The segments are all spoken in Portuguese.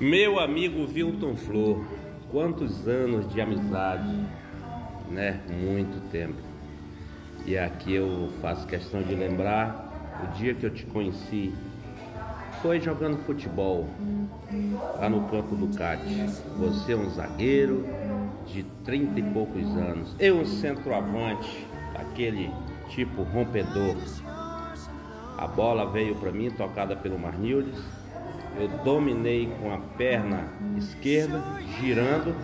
Meu amigo Wilton Flor, quantos anos de amizade, né? Muito tempo. E aqui eu faço questão de lembrar o dia que eu te conheci. Foi jogando futebol lá no campo do CAT. Você é um zagueiro de 30 e poucos anos. Eu um centroavante, aquele tipo rompedor. A bola veio para mim tocada pelo Marnildes eu dominei com a perna esquerda, girando,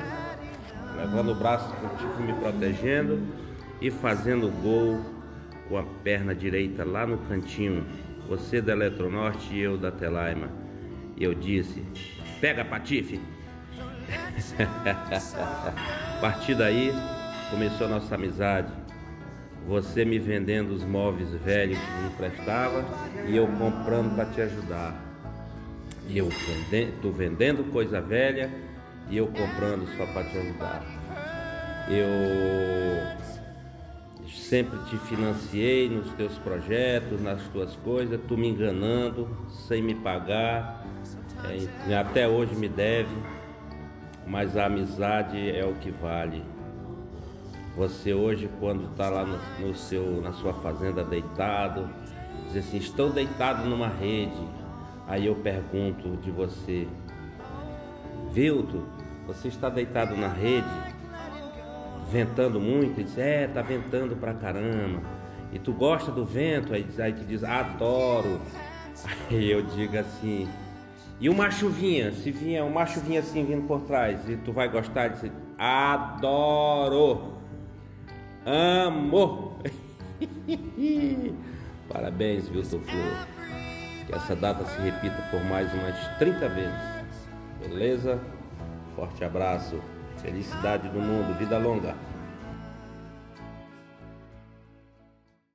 levando o braço tipo me protegendo e fazendo gol com a perna direita lá no cantinho. Você da Eletronorte e eu da Telaima. E eu disse: pega Patife! a partir daí começou a nossa amizade. Você me vendendo os móveis velhos que me prestava e eu comprando para te ajudar. E eu vendendo, vendendo coisa velha e eu comprando só para te ajudar. Eu sempre te financiei nos teus projetos, nas tuas coisas, tu me enganando, sem me pagar, é, até hoje me deve, mas a amizade é o que vale. Você hoje quando está lá no, no, seu, na sua fazenda deitado, diz assim, estou deitado numa rede, Aí eu pergunto de você, Vilto, você está deitado na rede, ventando muito? Ele diz, é, tá ventando pra caramba. E tu gosta do vento? Aí, aí tu diz, adoro. Aí eu digo assim, e uma chuvinha? Se vier uma chuvinha assim vindo por trás, e tu vai gostar? Diz, adoro. Amo. Parabéns, Vilto Flor. Que essa data se repita por mais umas 30 vezes. Beleza? Forte abraço. Felicidade do mundo. Vida longa.